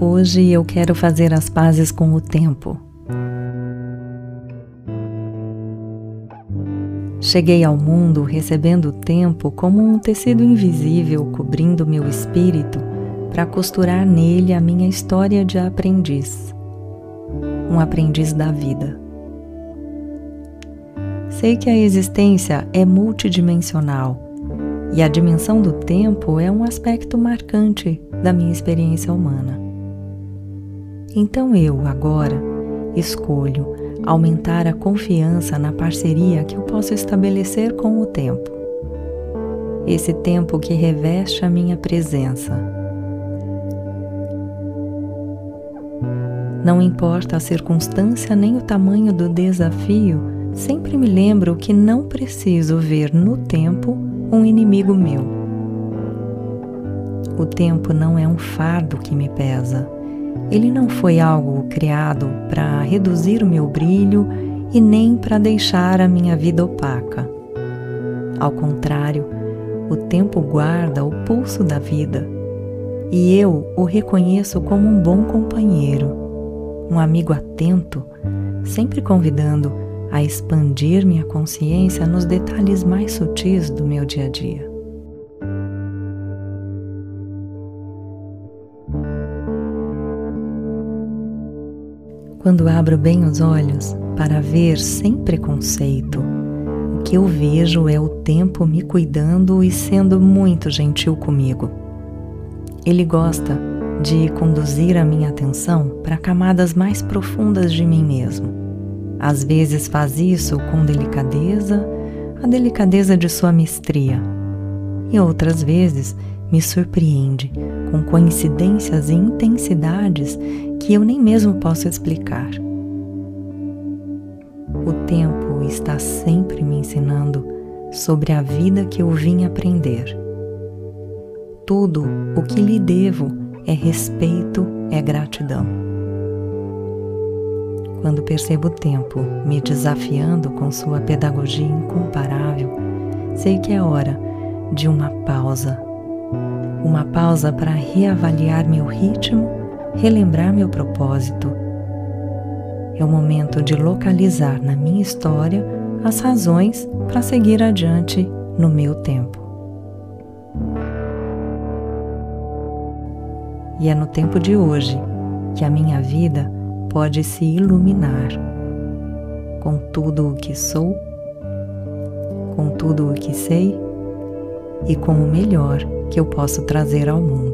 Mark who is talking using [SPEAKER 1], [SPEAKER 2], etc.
[SPEAKER 1] Hoje eu quero fazer as pazes com o tempo. Cheguei ao mundo recebendo o tempo como um tecido invisível cobrindo meu espírito para costurar nele a minha história de aprendiz, um aprendiz da vida. Sei que a existência é multidimensional e a dimensão do tempo é um aspecto marcante da minha experiência humana. Então eu, agora, escolho aumentar a confiança na parceria que eu posso estabelecer com o tempo. Esse tempo que reveste a minha presença. Não importa a circunstância nem o tamanho do desafio, sempre me lembro que não preciso ver no tempo um inimigo meu. O tempo não é um fardo que me pesa ele não foi algo criado para reduzir o meu brilho e nem para deixar a minha vida opaca. Ao contrário, o tempo guarda o pulso da vida e eu o reconheço como um bom companheiro, um amigo atento, sempre convidando a expandir minha consciência nos detalhes mais sutis do meu dia a dia. Quando abro bem os olhos para ver sem preconceito, o que eu vejo é o tempo me cuidando e sendo muito gentil comigo. Ele gosta de conduzir a minha atenção para camadas mais profundas de mim mesmo. Às vezes faz isso com delicadeza, a delicadeza de sua mestria, e outras vezes me surpreende com coincidências e intensidades que eu nem mesmo posso explicar. O tempo está sempre me ensinando sobre a vida que eu vim aprender. Tudo o que lhe devo é respeito, é gratidão. Quando percebo o tempo me desafiando com sua pedagogia incomparável, sei que é hora de uma pausa uma pausa para reavaliar meu ritmo, relembrar meu propósito. É o momento de localizar na minha história as razões para seguir adiante no meu tempo. E é no tempo de hoje que a minha vida pode se iluminar com tudo o que sou, com tudo o que sei e com o melhor que eu posso trazer ao mundo.